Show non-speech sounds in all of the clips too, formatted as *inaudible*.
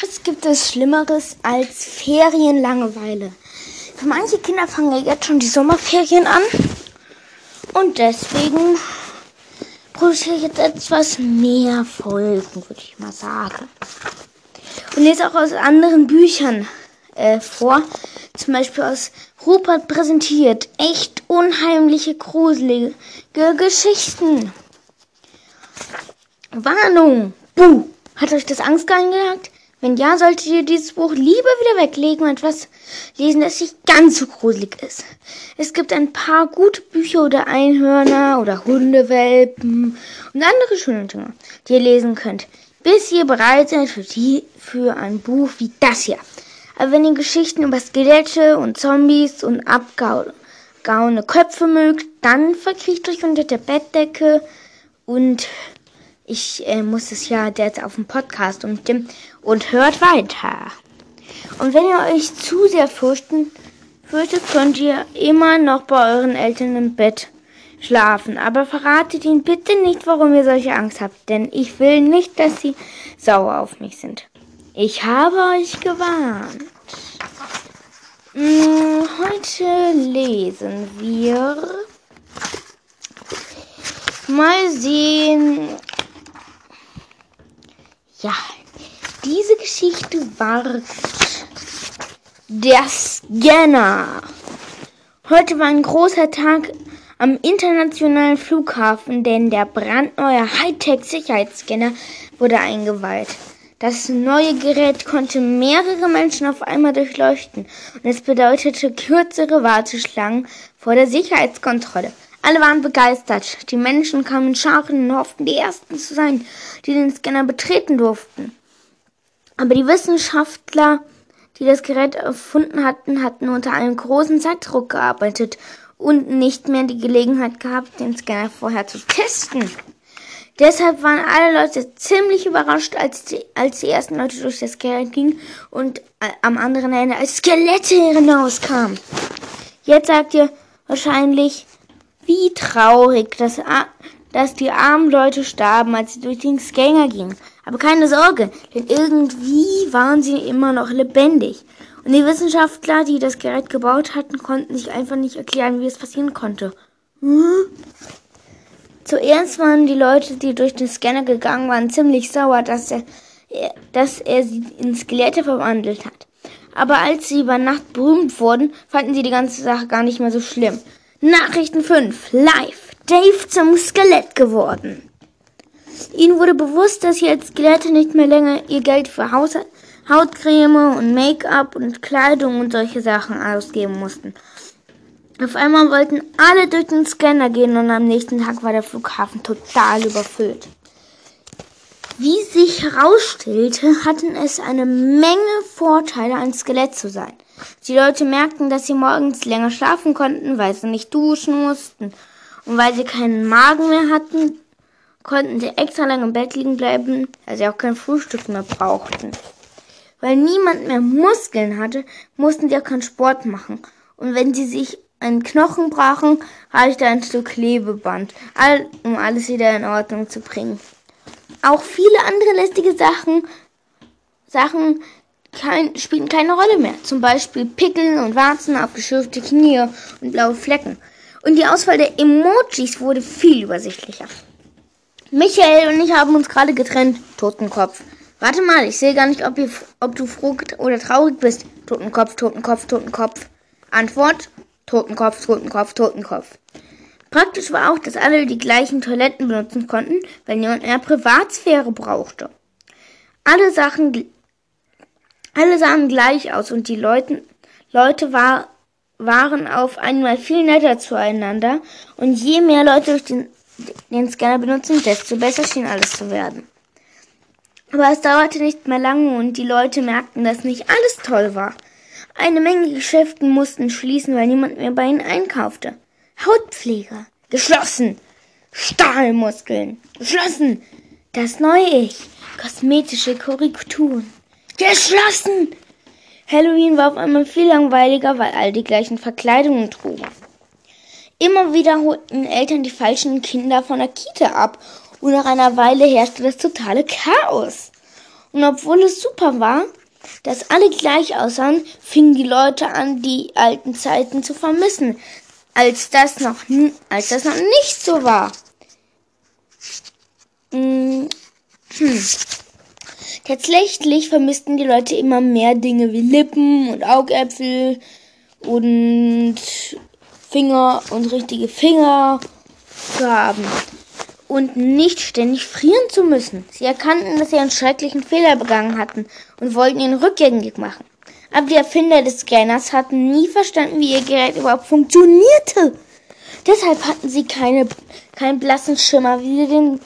Was gibt es Schlimmeres als Ferienlangeweile? Für manche Kinder fangen ja jetzt schon die Sommerferien an. Und deswegen produziere ich jetzt etwas mehr Folgen, würde ich mal sagen. Und lese auch aus anderen Büchern äh, vor. Zum Beispiel aus Rupert präsentiert. Echt unheimliche, gruselige Geschichten. Warnung! Buh! Hat euch das Angst eingejagt? Wenn ja, solltet ihr dieses Buch lieber wieder weglegen und etwas lesen, das nicht ganz so gruselig ist. Es gibt ein paar gute Bücher oder Einhörner oder Hundewelpen und andere schöne Dinge, die ihr lesen könnt, bis ihr bereit seid für, die, für ein Buch wie das hier. Aber wenn ihr Geschichten über Skelette und Zombies und abgehauene Köpfe mögt, dann verkriecht euch unter der Bettdecke und ich äh, muss es ja jetzt auf dem Podcast umstimmen und hört weiter. Und wenn ihr euch zu sehr fürchten, fürchtet, könnt ihr immer noch bei euren Eltern im Bett schlafen. Aber verratet ihnen bitte nicht, warum ihr solche Angst habt, denn ich will nicht, dass sie sauer auf mich sind. Ich habe euch gewarnt. Hm, heute lesen wir mal sehen, ja, diese Geschichte war der Scanner. Heute war ein großer Tag am internationalen Flughafen, denn der brandneue Hightech-Sicherheitsscanner wurde eingeweiht. Das neue Gerät konnte mehrere Menschen auf einmal durchleuchten und es bedeutete kürzere Warteschlangen vor der Sicherheitskontrolle. Alle waren begeistert. Die Menschen kamen in Scharen und hofften, die Ersten zu sein, die den Scanner betreten durften. Aber die Wissenschaftler, die das Gerät erfunden hatten, hatten unter einem großen Zeitdruck gearbeitet und nicht mehr die Gelegenheit gehabt, den Scanner vorher zu testen. Deshalb waren alle Leute ziemlich überrascht, als die, als die ersten Leute durch das Gerät gingen und äh, am anderen Ende als Skelette hinauskamen. Jetzt sagt ihr wahrscheinlich, wie traurig, dass, dass die armen Leute starben, als sie durch den Scanner gingen. Aber keine Sorge, denn irgendwie waren sie immer noch lebendig. Und die Wissenschaftler, die das Gerät gebaut hatten, konnten sich einfach nicht erklären, wie es passieren konnte. Hm? Zuerst waren die Leute, die durch den Scanner gegangen waren, ziemlich sauer, dass er, dass er sie in Skelette verwandelt hat. Aber als sie über Nacht berühmt wurden, fanden sie die ganze Sache gar nicht mehr so schlimm. Nachrichten 5. Live. Dave zum Skelett geworden. Ihnen wurde bewusst, dass sie als Skelette nicht mehr länger ihr Geld für Haus Hautcreme und Make-up und Kleidung und solche Sachen ausgeben mussten. Auf einmal wollten alle durch den Scanner gehen und am nächsten Tag war der Flughafen total überfüllt. Wie sich herausstellte, hatten es eine Menge Vorteile, ein Skelett zu sein. Die Leute merkten, dass sie morgens länger schlafen konnten, weil sie nicht duschen mussten. Und weil sie keinen Magen mehr hatten, konnten sie extra lange im Bett liegen bleiben, weil sie auch kein Frühstück mehr brauchten. Weil niemand mehr Muskeln hatte, mussten sie auch keinen Sport machen. Und wenn sie sich einen Knochen brachen, reichte ein Stück Klebeband, um alles wieder in Ordnung zu bringen. Auch viele andere lästige Sachen, Sachen kein, spielen keine Rolle mehr. Zum Beispiel Pickel und Warzen, abgeschürfte Knie und blaue Flecken. Und die Auswahl der Emojis wurde viel übersichtlicher. Michael und ich haben uns gerade getrennt. Totenkopf. Warte mal, ich sehe gar nicht, ob, ihr, ob du froh oder traurig bist. Totenkopf, Totenkopf, Totenkopf. Antwort: Totenkopf, Totenkopf, Totenkopf. Praktisch war auch, dass alle die gleichen Toiletten benutzen konnten, weil niemand mehr Privatsphäre brauchte. Alle Sachen alle sahen gleich aus und die Leute, Leute war, waren auf einmal viel netter zueinander und je mehr Leute durch den, den Scanner benutzen, desto besser schien alles zu werden. Aber es dauerte nicht mehr lange und die Leute merkten, dass nicht alles toll war. Eine Menge Geschäfte mussten schließen, weil niemand mehr bei ihnen einkaufte. Hautpflege, geschlossen. Stahlmuskeln, geschlossen. Das neue Ich, kosmetische Korrekturen, Geschlossen! Halloween war auf einmal viel langweiliger, weil all die gleichen Verkleidungen trugen. Immer wieder holten Eltern die falschen Kinder von der Kita ab und nach einer Weile herrschte das totale Chaos. Und obwohl es super war, dass alle gleich aussahen, fingen die Leute an, die alten Zeiten zu vermissen, als das noch, als das noch nicht so war. Hm. hm. Tatsächlich vermissten die Leute immer mehr Dinge wie Lippen und Augäpfel und Finger und richtige Finger zu haben und nicht ständig frieren zu müssen. Sie erkannten, dass sie einen schrecklichen Fehler begangen hatten und wollten ihn rückgängig machen. Aber die Erfinder des Scanners hatten nie verstanden, wie ihr Gerät überhaupt funktionierte. Deshalb hatten sie keine, keinen blassen Schimmer, wie sie, den,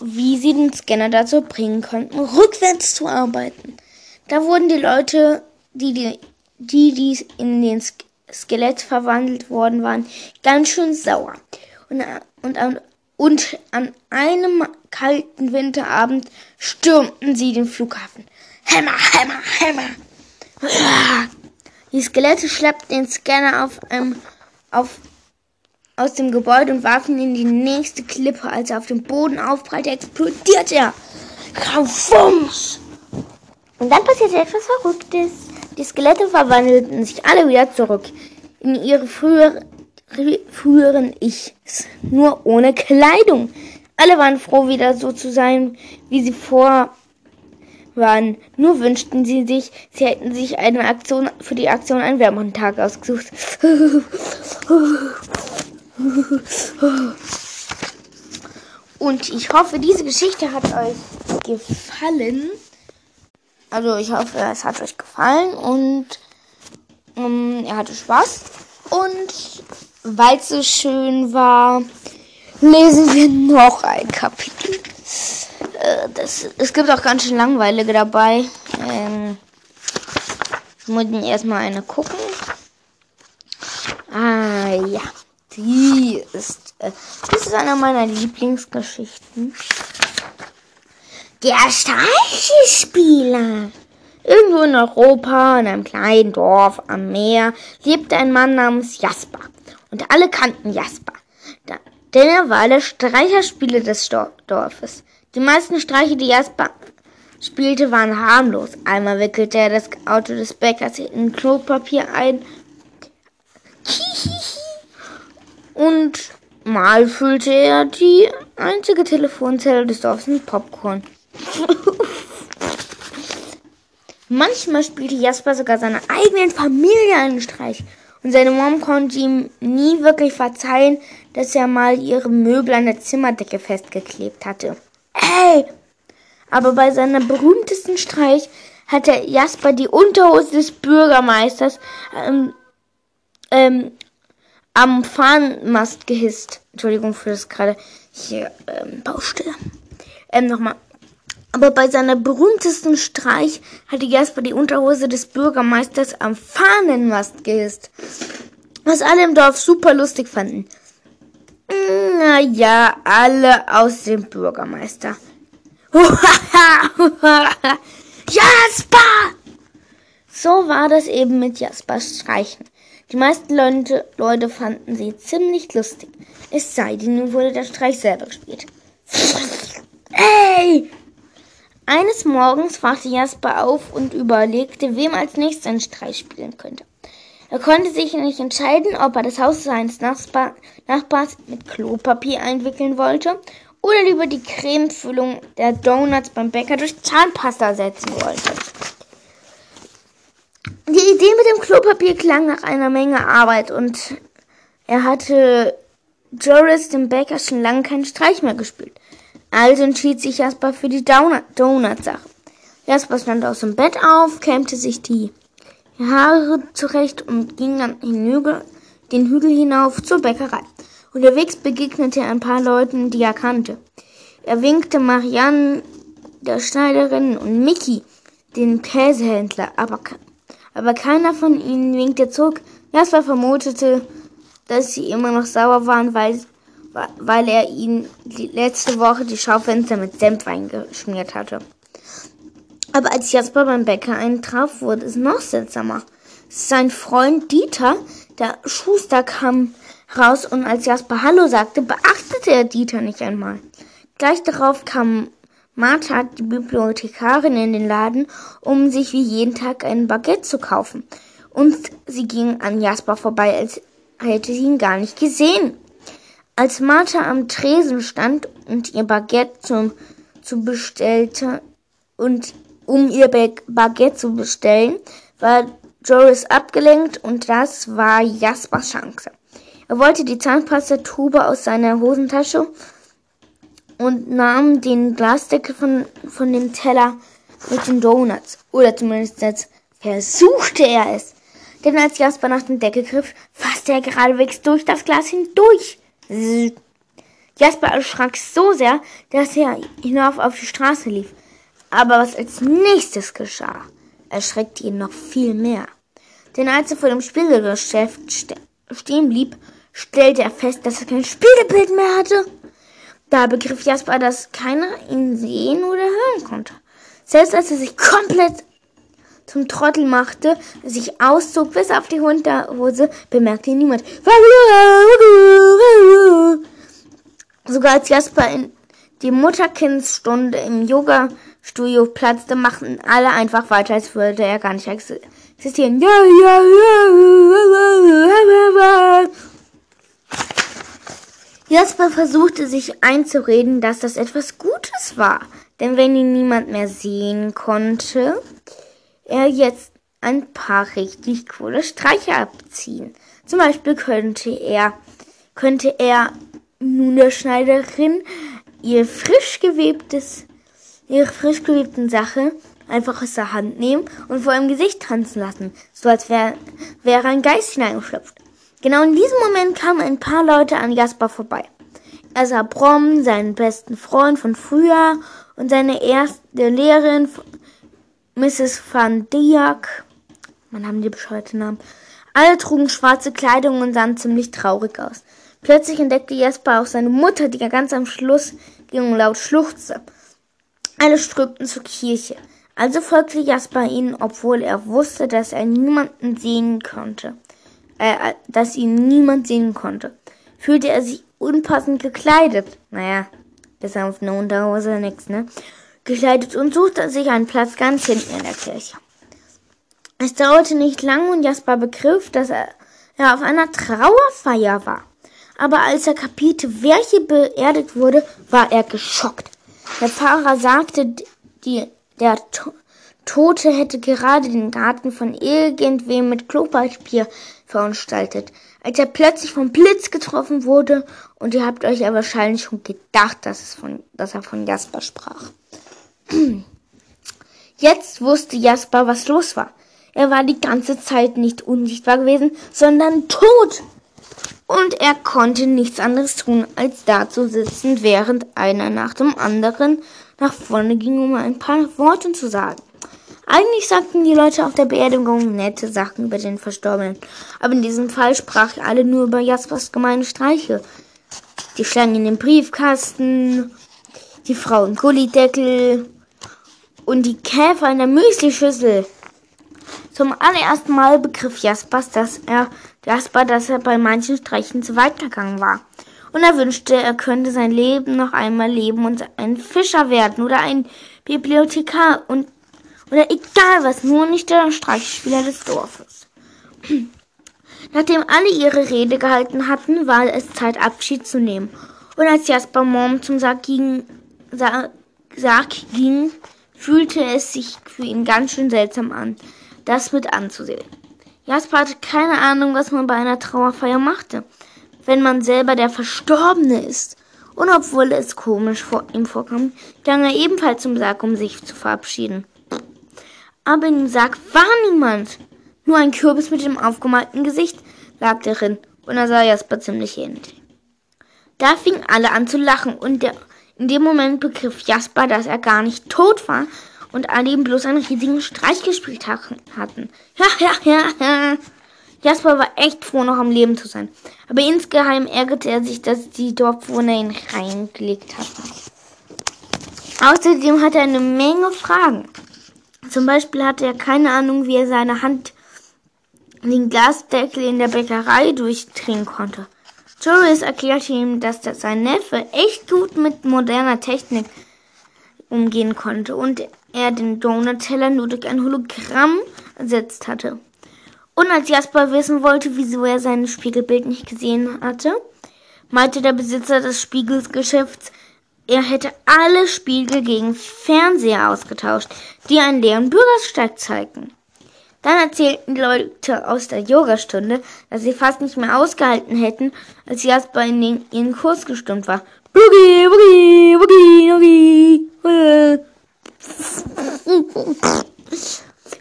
wie sie den Scanner dazu bringen konnten, rückwärts zu arbeiten. Da wurden die Leute, die, die, die, die in den Skelett verwandelt worden waren, ganz schön sauer. Und, und, und an einem kalten Winterabend stürmten sie den Flughafen. Hämmer, Hämmer, Hämmer! Die Skelette schleppten den Scanner auf, ähm, auf, aus dem Gebäude und warfen ihn in die nächste Klippe. Als er auf dem Boden aufprallte, explodierte er. Kraufums! Und dann passierte etwas Verrücktes. Die Skelette verwandelten sich alle wieder zurück in ihre frühere, früheren Ichs, nur ohne Kleidung. Alle waren froh, wieder so zu sein, wie sie vor waren. Nur wünschten sie sich, sie hätten sich eine Aktion für die Aktion einen wärmeren Tag ausgesucht. Und ich hoffe, diese Geschichte hat euch gefallen. Also ich hoffe, es hat euch gefallen und ähm, ihr hattet Spaß. Und weil es so schön war, lesen wir noch ein Kapitel. Äh, das, es gibt auch ganz schön langweilige dabei. Ähm, muss erstmal eine gucken. Ah ja, die ist, äh, das ist eine meiner Lieblingsgeschichten. Der Streichelspieler. Irgendwo in Europa, in einem kleinen Dorf am Meer, lebte ein Mann namens Jasper. Und alle kannten Jasper, denn er war der Streicherspieler des Dorfes. Die meisten Streiche, die Jasper spielte, waren harmlos. Einmal wickelte er das Auto des Bäckers in Klopapier ein. *laughs* Und mal füllte er die einzige Telefonzelle des Dorfes mit Popcorn. *laughs* Manchmal spielte Jasper sogar seiner eigenen Familie einen Streich. Und seine Mom konnte ihm nie wirklich verzeihen, dass er mal ihre Möbel an der Zimmerdecke festgeklebt hatte. Ey! Aber bei seiner berühmtesten Streich hatte Jasper die Unterhose des Bürgermeisters ähm, ähm, am Fahnenmast gehisst. Entschuldigung für das gerade hier ähm, Baustelle. Ähm, nochmal. Aber bei seiner berühmtesten Streich hatte Jasper die Unterhose des Bürgermeisters am Fahnenmast gehisst. Was alle im Dorf super lustig fanden. Naja, alle aus dem Bürgermeister. *laughs* Jasper! So war das eben mit Jaspers Streichen. Die meisten Leute, Leute fanden sie ziemlich lustig. Es sei denn, nun wurde der Streich selber gespielt. Ey! Eines Morgens wachte Jasper auf und überlegte, wem als nächstes einen Streich spielen könnte. Er konnte sich nicht entscheiden, ob er das Haus seines Nachbar Nachbars mit Klopapier einwickeln wollte oder lieber die Cremefüllung der Donuts beim Bäcker durch Zahnpasta setzen wollte. Die Idee mit dem Klopapier klang nach einer Menge Arbeit und er hatte Joris, dem Bäcker, schon lange keinen Streich mehr gespielt. Also entschied sich Jasper für die Donut-Sache. Jasper stand aus dem Bett auf, kämmte sich die Haare zurecht und ging dann den Hügel, den Hügel hinauf zur Bäckerei. Unterwegs begegnete er ein paar Leuten, die er kannte. Er winkte Marianne, der Schneiderin, und Mickey, den Käsehändler, aber, aber keiner von ihnen winkte zurück. Jasper vermutete, dass sie immer noch sauer waren, weil weil er ihnen letzte Woche die Schaufenster mit Senfwein geschmiert hatte. Aber als Jasper beim Bäcker eintraf, wurde es noch seltsamer. Sein Freund Dieter, der Schuster, kam raus und als Jasper Hallo sagte, beachtete er Dieter nicht einmal. Gleich darauf kam Martha die Bibliothekarin in den Laden, um sich wie jeden Tag ein Baguette zu kaufen. Und sie ging an Jasper vorbei, als hätte sie ihn gar nicht gesehen. Als Martha am Tresen stand und ihr Baguette zum, zu bestellte und um ihr Baguette zu bestellen, war Joris abgelenkt und das war Jaspers Chance. Er wollte die Zahnpastatube aus seiner Hosentasche und nahm den Glasdeckel von, von dem Teller mit den Donuts. Oder zumindest jetzt versuchte er es. Denn als Jasper nach dem Deckel griff, fasste er geradewegs durch das Glas hindurch. Jasper erschrak so sehr, dass er hinauf auf die Straße lief. Aber was als nächstes geschah, erschreckte ihn noch viel mehr. Denn als er vor dem Spiegelgeschäft stehen blieb, stellte er fest, dass er kein Spiegelbild mehr hatte. Da begriff Jasper, dass keiner ihn sehen oder hören konnte. Selbst als er sich komplett zum Trottel machte, sich auszog bis auf die Unterhose, bemerkte ihn niemand. *laughs* Sogar als Jasper in die Mutterkindsstunde im Yoga-Studio platzte, machten alle einfach weiter, als würde er gar nicht existieren. Jasper versuchte sich einzureden, dass das etwas Gutes war, denn wenn ihn niemand mehr sehen konnte, er jetzt ein paar richtig coole Streiche abziehen. Zum Beispiel könnte er, könnte er nun der Schneiderin ihr frisch gewebtes, ihre frisch gewebten Sache einfach aus der Hand nehmen und vor ihrem Gesicht tanzen lassen, so als wäre wär ein Geist hineingeschlüpft. Genau in diesem Moment kamen ein paar Leute an Jasper vorbei. Er sah Brom, seinen besten Freund von früher und seine erste Lehrerin, Mrs. Van Diak. Man haben die bescheuerte Namen. Alle trugen schwarze Kleidung und sahen ziemlich traurig aus. Plötzlich entdeckte Jasper auch seine Mutter, die ganz am Schluss ging und laut schluchzte. Alle strömten zur Kirche. Also folgte Jasper ihnen, obwohl er wusste, dass er niemanden sehen konnte äh, dass ihn niemand sehen konnte. Fühlte er sich unpassend gekleidet. Naja, besser auf eine Unterhose nix, ne? Gekleidet und suchte sich einen Platz ganz hinten in der Kirche. Es dauerte nicht lang und Jasper begriff, dass er, auf einer Trauerfeier war. Aber als er kapierte, wer hier beerdigt wurde, war er geschockt. Der Pfarrer sagte, die, der Tote hätte gerade den Garten von irgendwem mit Klopapier veranstaltet, als er plötzlich vom Blitz getroffen wurde, und ihr habt euch ja wahrscheinlich schon gedacht, dass, es von, dass er von Jasper sprach. Jetzt wusste Jasper, was los war. Er war die ganze Zeit nicht unsichtbar gewesen, sondern tot. Und er konnte nichts anderes tun, als da zu sitzen, während einer nach dem anderen nach vorne ging, um ein paar Worte zu sagen. Eigentlich sagten die Leute auf der Beerdigung nette Sachen über den Verstorbenen. Aber in diesem Fall sprachen alle nur über Jaspers gemeine Streiche. Die Schlangen in den Briefkasten, die Frau im Gullideckel und die Käfer in der Müslischüssel. Zum allerersten Mal begriff Jaspers, dass er, Jasper, dass er bei manchen Streichen zu weit gegangen war. Und er wünschte, er könnte sein Leben noch einmal leben und ein Fischer werden oder ein Bibliothekar und oder egal was, nur nicht der Streichspieler des Dorfes. *clears throat* Nachdem alle ihre Rede gehalten hatten, war es Zeit, Abschied zu nehmen. Und als Jasper morgen zum Sarg ging, Sarg, Sarg ging, fühlte es sich für ihn ganz schön seltsam an, das mit anzusehen. Jasper hatte keine Ahnung, was man bei einer Trauerfeier machte, wenn man selber der Verstorbene ist. Und obwohl es komisch vor ihm vorkam, ging er ebenfalls zum Sarg, um sich zu verabschieden. Aber dem Sarg war niemand. Nur ein Kürbis mit dem aufgemalten Gesicht lag darin und er sah Jasper ziemlich ähnlich. Da fingen alle an zu lachen und der, in dem Moment begriff Jasper, dass er gar nicht tot war und alle ihm bloß einen riesigen Streich gespielt hatten. Ja, ja, ja, ja. Jasper war echt froh, noch am Leben zu sein. Aber insgeheim ärgerte er sich, dass die Dorfbewohner ihn reingelegt hatten. Außerdem hatte er eine Menge Fragen. Zum Beispiel hatte er keine Ahnung, wie er seine Hand den Glasdeckel in der Bäckerei durchdrehen konnte. Joris erklärte ihm, dass sein Neffe echt gut mit moderner Technik umgehen konnte und er den Donut-Teller nur durch ein Hologramm ersetzt hatte. Und als Jasper wissen wollte, wieso er sein Spiegelbild nicht gesehen hatte, meinte der Besitzer des Spiegelgeschäfts, er hätte alle Spiegel gegen Fernseher ausgetauscht, die einen leeren Bürgersteig zeigten. Dann erzählten die Leute aus der Yogastunde, dass sie fast nicht mehr ausgehalten hätten, als Jasper in den, ihren Kurs gestimmt war. Boogie, boogie, boogie, boogie.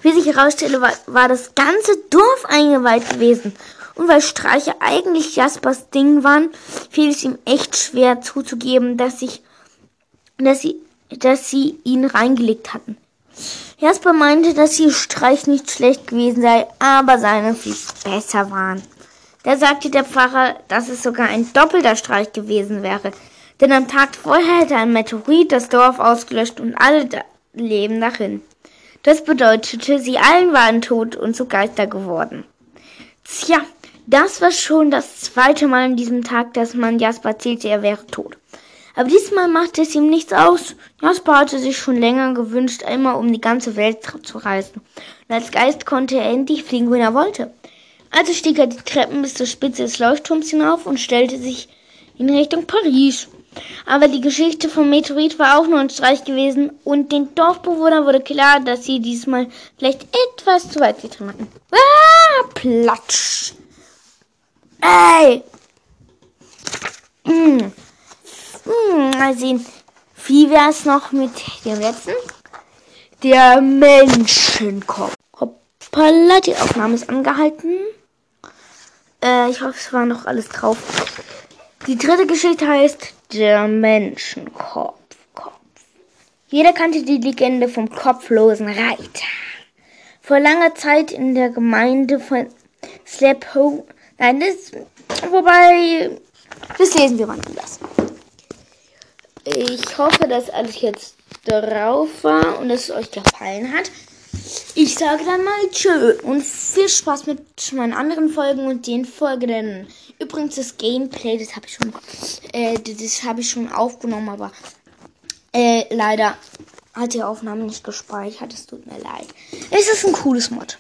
Wie sich herausstellte, war, war das ganze Dorf eingeweiht gewesen. Und weil Streiche eigentlich Jaspers Ding waren, fiel es ihm echt schwer zuzugeben, dass, ich, dass, sie, dass sie ihn reingelegt hatten. Jasper meinte, dass ihr Streich nicht schlecht gewesen sei, aber seine viel besser waren. Da sagte der Pfarrer, dass es sogar ein doppelter Streich gewesen wäre. Denn am Tag vorher hätte ein Meteorit das Dorf ausgelöscht und alle leben darin. Das bedeutete, sie allen waren tot und zu Geister geworden. Tja, das war schon das zweite Mal an diesem Tag, dass man Jasper erzählte, er wäre tot. Aber diesmal machte es ihm nichts aus. Jasper hatte sich schon länger gewünscht, einmal um die ganze Welt zu reisen. Und als Geist konnte er endlich fliegen, wohin er wollte. Also stieg er die Treppen bis zur Spitze des Leuchtturms hinauf und stellte sich in Richtung Paris. Aber die Geschichte vom Meteorit war auch nur ein Streich gewesen und den Dorfbewohnern wurde klar, dass sie diesmal vielleicht etwas zu weit getrieben hatten. Ah, Platsch! Ey! Hm. Hm, mal sehen. Wie wäre es noch mit dem letzten? Der Menschenkopf. Hoppala, die Aufnahme ist angehalten. Äh, ich hoffe, es war noch alles drauf. Die dritte Geschichte heißt Der Menschenkopf. Kopf. Jeder kannte die Legende vom kopflosen Reiter. Vor langer Zeit in der Gemeinde von Slepo. Nein, das. Wobei. Das lesen wir mal anders. Ich hoffe, dass alles jetzt drauf war und es euch gefallen hat. Ich sage dann mal tschö und viel Spaß mit meinen anderen Folgen und den folgenden. Übrigens das Gameplay, das habe ich schon, äh, das habe ich schon aufgenommen, aber äh, leider hat die Aufnahme nicht gespeichert. Es tut mir leid. Es ist ein cooles Mod.